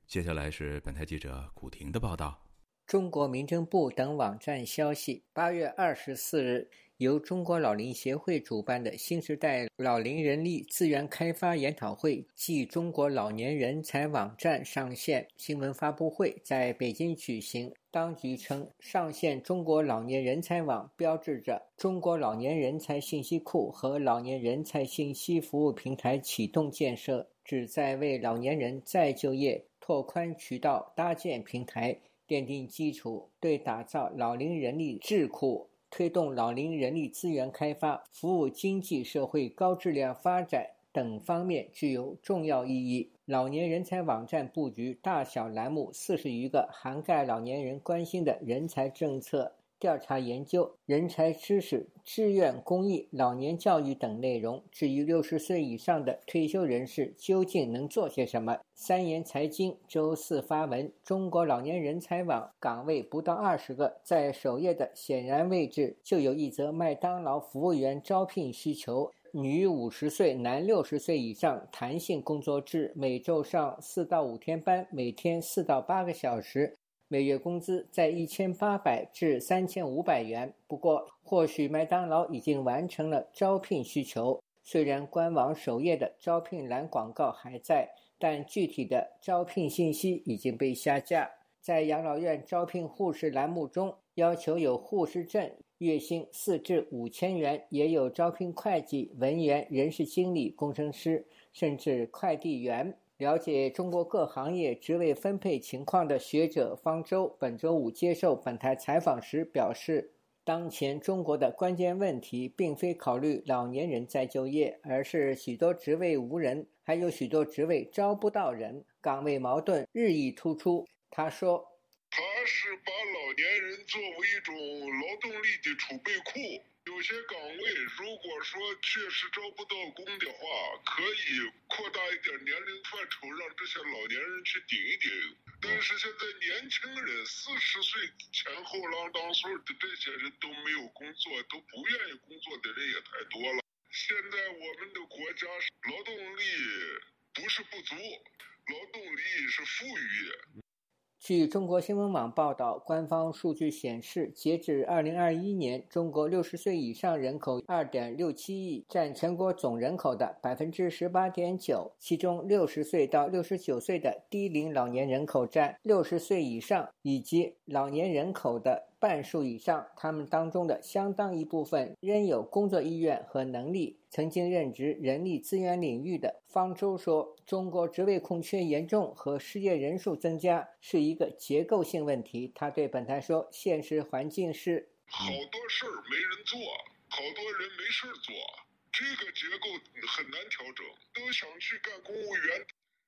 接下来是本台记者古婷的报道。中国民政部等网站消息，八月二十四日。由中国老龄协会主办的新时代老龄人力资源开发研讨会暨中国老年人才网站上线新闻发布会在北京举行。当局称，上线中国老年人才网标志着中国老年人才信息库和老年人才信息服务平台启动建设，旨在为老年人再就业拓宽渠道、搭建平台、奠定基础，对打造老龄人力智库。推动老龄人力资源开发、服务经济社会高质量发展等方面具有重要意义。老年人才网站布局大小栏目四十余个，涵盖老年人关心的人才政策。调查研究、人才知识、志愿公益、老年教育等内容。至于六十岁以上的退休人士究竟能做些什么？三言财经周四发文：中国老年人才网岗位不到二十个，在首页的显然位置就有一则麦当劳服务员招聘需求，女五十岁，男六十岁以上，弹性工作制，每周上四到五天班，每天四到八个小时。每月工资在一千八百至三千五百元。不过，或许麦当劳已经完成了招聘需求。虽然官网首页的招聘栏广告还在，但具体的招聘信息已经被下架。在养老院招聘护士栏目中，要求有护士证，月薪四至五千元；也有招聘会计、文员、人事经理、工程师，甚至快递员。了解中国各行业职位分配情况的学者方舟本周五接受本台采访时表示，当前中国的关键问题并非考虑老年人再就业，而是许多职位无人，还有许多职位招不到人，岗位矛盾日益突出。他说：“他是把老年人作为一种劳动力的储备库。”有些岗位，如果说确实招不到工的话，可以扩大一点年龄范畴，让这些老年人去顶一顶。但是现在年轻人四十岁前后浪当岁的这些人都没有工作，都不愿意工作的人也太多了。现在我们的国家劳动力不是不足，劳动力是富裕。据中国新闻网报道，官方数据显示，截至二零二一年，中国六十岁以上人口二点六七亿，占全国总人口的百分之十八点九。其中六十岁到六十九岁的低龄老年人口占六十岁以上以及老年人口的半数以上。他们当中的相当一部分仍有工作意愿和能力。曾经任职人力资源领域的方舟说：“中国职位空缺严重和失业人数增加是一个结构性问题。”他对本台说：“现实环境是好多事儿没人做，好多人没事儿做，这个结构很难调整。都想去干公务员，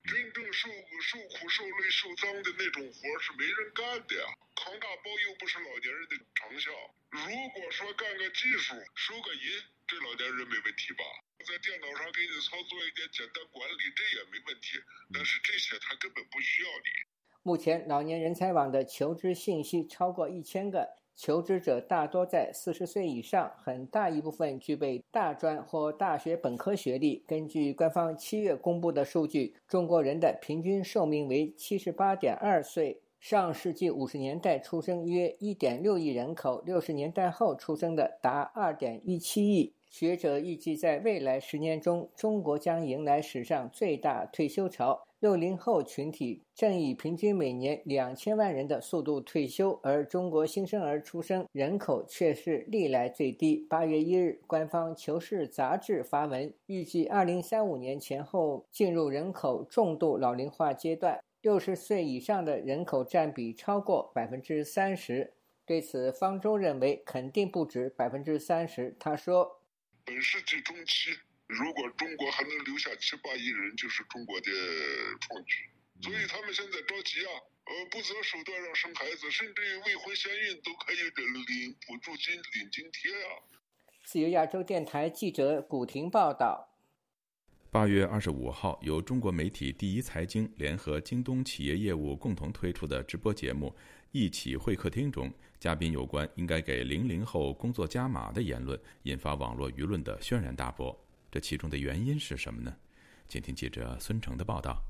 真正受受苦受累受脏的那种活是没人干的呀。扛大包又不是老年人的长项。如果说干个技术，收个银。”这老年人没问题吧？在电脑上给你操作一点简单管理，这也没问题。但是这些他根本不需要你。目前，老年人才网的求职信息超过一千个，求职者大多在四十岁以上，很大一部分具备大专或大学本科学历。根据官方七月公布的数据，中国人的平均寿命为七十八点二岁。上世纪五十年代出生约一点六亿人口，六十年代后出生的达二点一七亿。学者预计，在未来十年中，中国将迎来史上最大退休潮。六零后群体正以平均每年两千万人的速度退休，而中国新生儿出生人口却是历来最低。八月一日，官方《求是》杂志发文，预计二零三五年前后进入人口重度老龄化阶段，六十岁以上的人口占比超过百分之三十。对此，方舟认为肯定不止百分之三十。他说。本世纪中期，如果中国还能留下七八亿人，就是中国的创举。所以他们现在着急啊，呃，不择手段让生孩子，甚至于未婚先孕都可以领补助金、领津贴啊。自由亚洲电台记者古婷报道。八月二十五号，由中国媒体第一财经联合京东企业业务共同推出的直播节目《一起会客厅》中，嘉宾有关应该给零零后工作加码的言论，引发网络舆论的轩然大波。这其中的原因是什么呢？请听记者孙成的报道。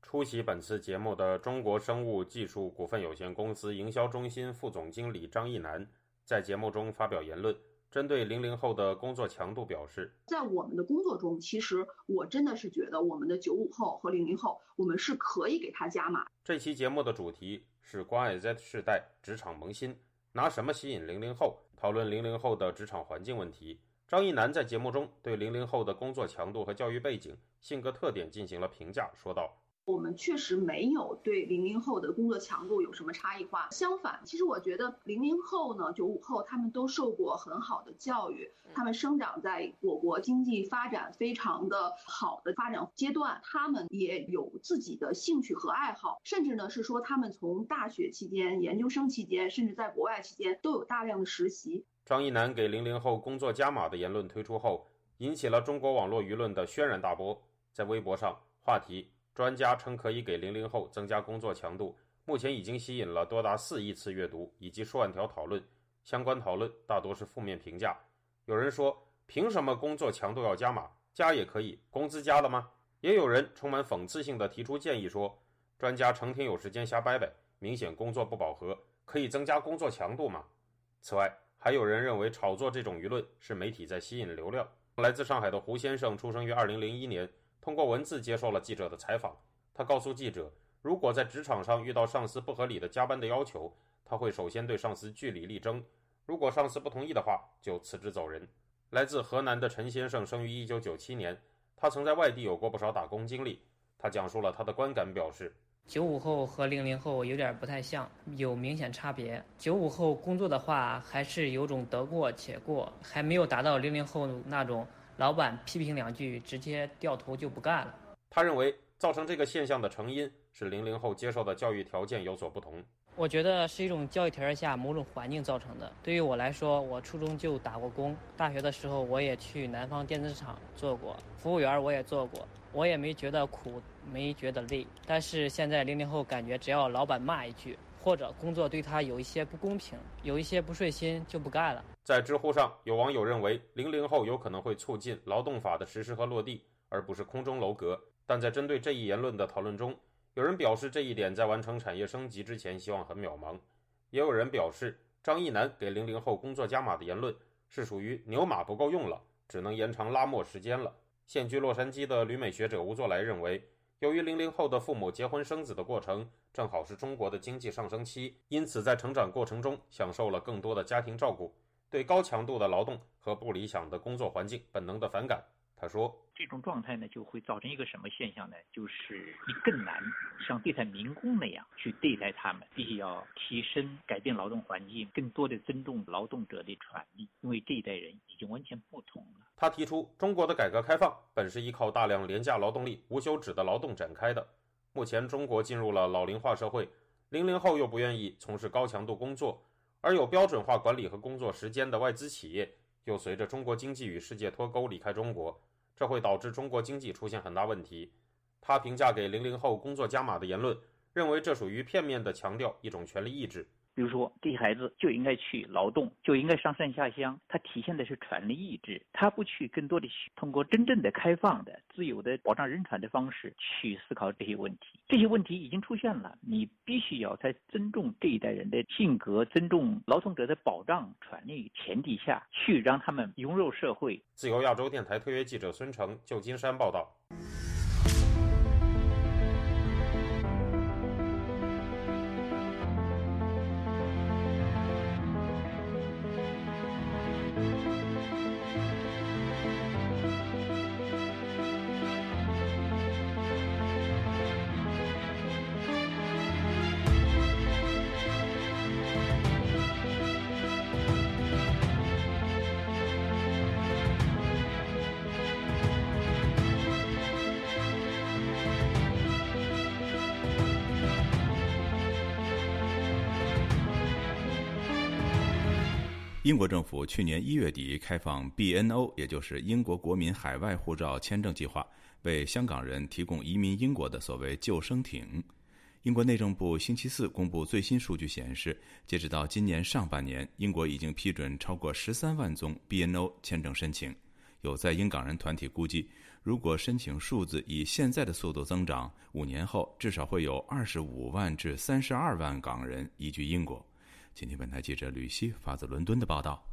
出席本次节目的中国生物技术股份有限公司营销中心副总经理张一楠在节目中发表言论。针对零零后的工作强度表示，在我们的工作中，其实我真的是觉得我们的九五后和零零后，我们是可以给他加码。这期节目的主题是关爱 Z 世代职场萌新，拿什么吸引零零后？讨论零零后的职场环境问题。张一楠在节目中对零零后的工作强度和教育背景、性格特点进行了评价，说道。我们确实没有对零零后的工作强度有什么差异化。相反，其实我觉得零零后呢、九五后他们都受过很好的教育，他们生长在我国经济发展非常的好的发展阶段，他们也有自己的兴趣和爱好，甚至呢是说他们从大学期间、研究生期间，甚至在国外期间都有大量的实习。张一楠给零零后工作加码的言论推出后，引起了中国网络舆论的轩然大波。在微博上，话题。专家称可以给零零后增加工作强度，目前已经吸引了多达四亿次阅读以及数万条讨论。相关讨论大多是负面评价。有人说：“凭什么工作强度要加码？加也可以，工资加了吗？”也有人充满讽刺性的提出建议说：“专家成天有时间瞎掰掰，明显工作不饱和，可以增加工作强度吗？”此外，还有人认为炒作这种舆论是媒体在吸引流量。来自上海的胡先生出生于2001年。通过文字接受了记者的采访，他告诉记者，如果在职场上遇到上司不合理的加班的要求，他会首先对上司据理力争，如果上司不同意的话，就辞职走人。来自河南的陈先生生于1997年，他曾在外地有过不少打工经历。他讲述了他的观感，表示：九五后和零零后有点不太像，有明显差别。九五后工作的话，还是有种得过且过，还没有达到零零后那种。老板批评两句，直接掉头就不干了。他认为，造成这个现象的成因是零零后接受的教育条件有所不同。我觉得是一种教育条件下某种环境造成的。对于我来说，我初中就打过工，大学的时候我也去南方电子厂做过服务员，我也做过，我也没觉得苦，没觉得累。但是现在零零后感觉，只要老板骂一句。或者工作对他有一些不公平，有一些不顺心就不干了。在知乎上，有网友认为零零后有可能会促进劳动法的实施和落地，而不是空中楼阁。但在针对这一言论的讨论中，有人表示这一点在完成产业升级之前希望很渺茫，也有人表示张一楠给零零后工作加码的言论是属于牛马不够用了，只能延长拉磨时间了。现居洛杉矶的旅美学者吴作来认为。由于零零后的父母结婚生子的过程正好是中国的经济上升期，因此在成长过程中享受了更多的家庭照顾，对高强度的劳动和不理想的工作环境本能的反感。他说：“这种状态呢，就会造成一个什么现象呢？就是你更难像对待民工那样去对待他们，必须要提升、改变劳动环境，更多的尊重劳动者的权利，因为这一代人已经完全不同了。”他提出，中国的改革开放本是依靠大量廉价劳动力、无休止的劳动展开的。目前，中国进入了老龄化社会，零零后又不愿意从事高强度工作，而有标准化管理和工作时间的外资企业又随着中国经济与世界脱钩离开中国。这会导致中国经济出现很大问题。他评价给零零后工作加码的言论，认为这属于片面的强调一种权利意志。比如说，这些孩子就应该去劳动，就应该上山下乡，它体现的是权利意志。他不去更多的去通过真正的开放的、自由的保障人权的方式去思考这些问题。这些问题已经出现了，你必须要在尊重这一代人的性格、尊重劳动者的保障权利前提下去让他们融入社会。自由亚洲电台特约记者孙成，旧金山报道。去年一月底开放 BNO，也就是英国国民海外护照签证计划，为香港人提供移民英国的所谓救生艇。英国内政部星期四公布最新数据显示，截止到今年上半年，英国已经批准超过十三万宗 BNO 签证申请。有在英港人团体估计，如果申请数字以现在的速度增长，五年后至少会有二十五万至三十二万港人移居英国。今天，本台记者吕希发自伦敦的报道。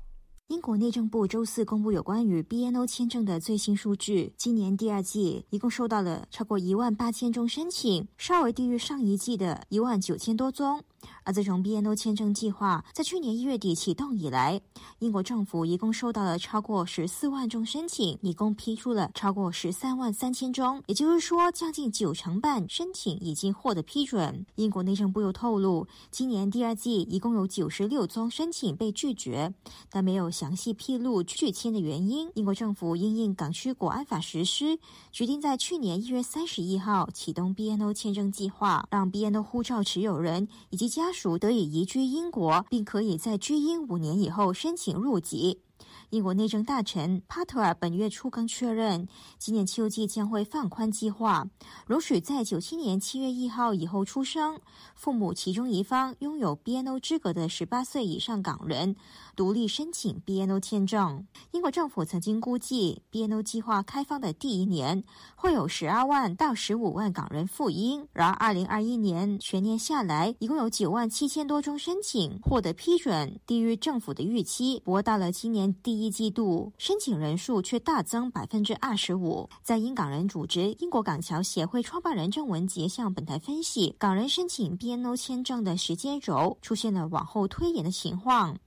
英国内政部周四公布有关于 BNO 签证的最新数据，今年第二季一共收到了超过一万八千宗申请，稍微低于上一季的一万九千多宗。而自从 BNO 签证计划在去年一月底启动以来，英国政府一共收到了超过十四万宗申请，一共批出了超过十三万三千宗，也就是说，将近九成半申请已经获得批准。英国内政部又透露，今年第二季一共有九十六宗申请被拒绝，但没有详细披露拒签的原因。英国政府因应港区国安法实施，决定在去年一月三十一号启动 BNO 签证计划，让 BNO 护照持有人以及家属得以移居英国，并可以在居英五年以后申请入籍。英国内政大臣帕特尔本月初刚确认，今年秋季将会放宽计划，容许在九七年七月一号以后出生、父母其中一方拥有 BNO 资格的十八岁以上港人。独立申请 BNO 签证。英国政府曾经估计，BNO 计划开放的第一年会有十二万到十五万港人赴英，然而二零二一年全年下来，一共有九万七千多宗申请获得批准，低于政府的预期。不过到了今年第一季度，申请人数却大增百分之二十五。在英港人组织英国港侨协会创办人郑文杰向本台分析，港人申请 BNO 签证的时间轴出现了往后推延的情况。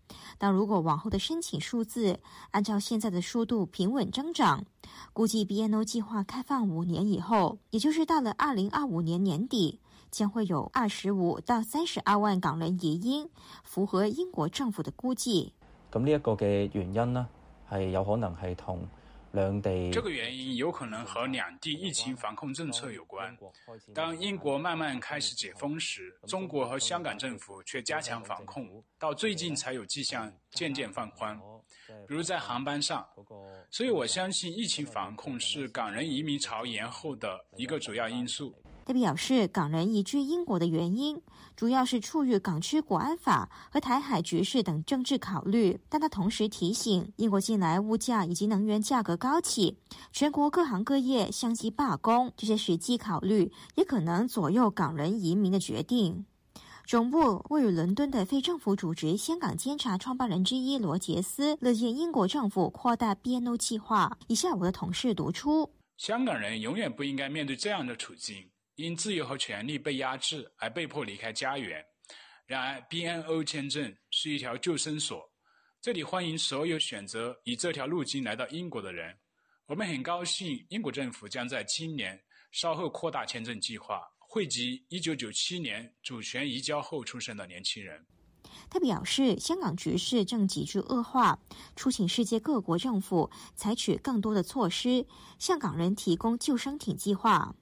但如果往后的申请数字按照现在的速度平稳增长，估计 BNO 计划开放五年以后，也就是到了二零二五年年底，将会有二十五到三十二万港人移英，符合英国政府的估计。咁呢一个嘅原因呢，系有可能系同两地。这个原因有可能和两地疫情防控政策有关。当英国慢慢开始解封时，中国和香港政府却加强防控，到最近才有迹象渐渐放宽。比如在航班上，所以我相信疫情防控是港人移民潮延后的一个主要因素。他表示，港人移居英国的原因主要是出于港区国安法和台海局势等政治考虑。但他同时提醒，英国近来物价以及能源价格高企，全国各行各业相继罢工，这些实际考虑也可能左右港人移民的决定。总部位于伦敦的非政府组织香港监察创办人之一罗杰斯乐见英国政府扩大 BNO 计划。以下我的同事读出：香港人永远不应该面对这样的处境。因自由和权利被压制而被迫离开家园。然而，BNO 签证是一条救生索，这里欢迎所有选择以这条路径来到英国的人。我们很高兴，英国政府将在今年稍后扩大签证计划，惠及1997年主权移交后出生的年轻人。他表示，香港局势正急剧恶化，促请世界各国政府采取更多的措施，向港人提供救生艇计划。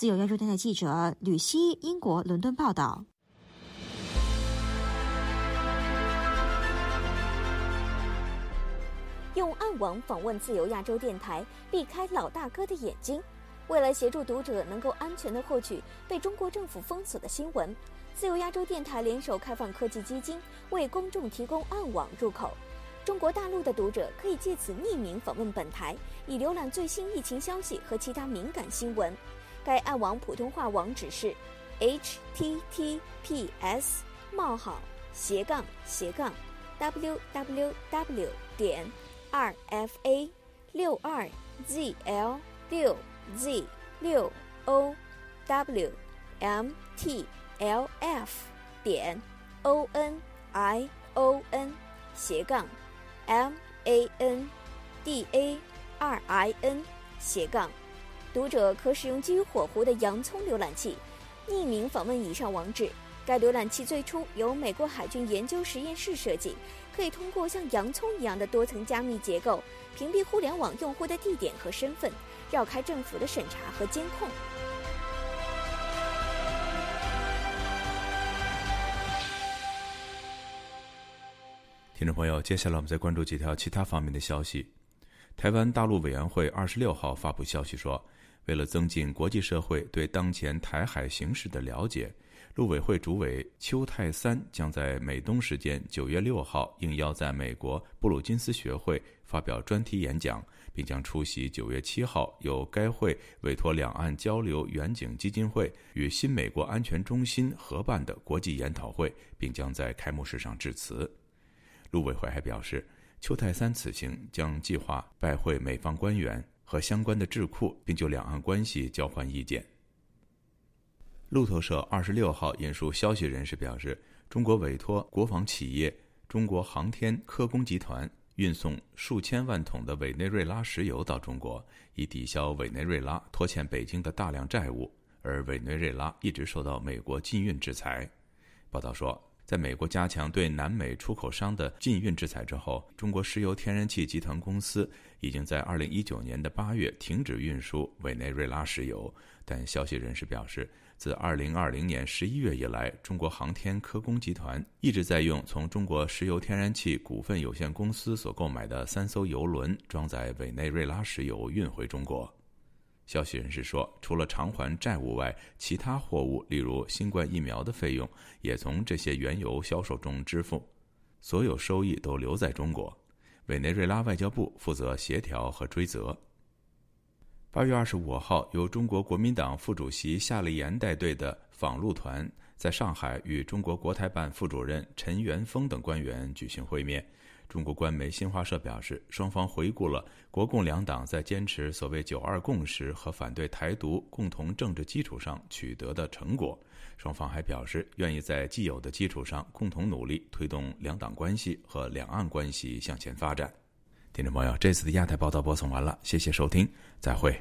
自由亚洲电台记者吕希，英国伦敦报道。用暗网访问自由亚洲电台，避开老大哥的眼睛。为了协助读者能够安全地获取被中国政府封锁的新闻，自由亚洲电台联手开放科技基金，为公众提供暗网入口。中国大陆的读者可以借此匿名访问本台，以浏览最新疫情消息和其他敏感新闻。该暗网普通话网址是 h t t p s 冒号斜杠斜杠 w w w 点 r f a 六二 z l 六 z 六 o w m t l f 点 o n i o n 斜杠 m a n d a r i n 斜杠。读者可使用基于火狐的洋葱浏览器，匿名访问以上网址。该浏览器最初由美国海军研究实验室设计，可以通过像洋葱一样的多层加密结构，屏蔽互联网用户的地点和身份，绕开政府的审查和监控。听众朋友，接下来我们再关注几条其他方面的消息。台湾大陆委员会二十六号发布消息说，为了增进国际社会对当前台海形势的了解，陆委会主委邱泰三将在美东时间九月六号应邀在美国布鲁金斯学会发表专题演讲。并将出席九月七号由该会委托两岸交流远景基金会与新美国安全中心合办的国际研讨会，并将在开幕式上致辞。陆委会还表示，邱泰三此行将计划拜会美方官员和相关的智库，并就两岸关系交换意见。路透社二十六号引述消息人士表示，中国委托国防企业中国航天科工集团。运送数千万桶的委内瑞拉石油到中国，以抵消委内瑞拉拖欠北京的大量债务。而委内瑞拉一直受到美国禁运制裁。报道说，在美国加强对南美出口商的禁运制裁之后，中国石油天然气集团公司已经在2019年的8月停止运输委内瑞拉石油。但消息人士表示。自2020年11月以来，中国航天科工集团一直在用从中国石油天然气股份有限公司所购买的三艘油轮装载委内瑞拉石油运回中国。消息人士说，除了偿还债务外，其他货物，例如新冠疫苗的费用，也从这些原油销售中支付，所有收益都留在中国。委内瑞拉外交部负责协调和追责。八月二十五号，由中国国民党副主席夏立言带队的访陆团在上海与中国国台办副主任陈元峰等官员举行会面。中国官媒新华社表示，双方回顾了国共两党在坚持所谓“九二共识”和反对台独共同政治基础上取得的成果。双方还表示，愿意在既有的基础上共同努力，推动两党关系和两岸关系向前发展。听众朋友，这次的亚太报道播送完了，谢谢收听，再会。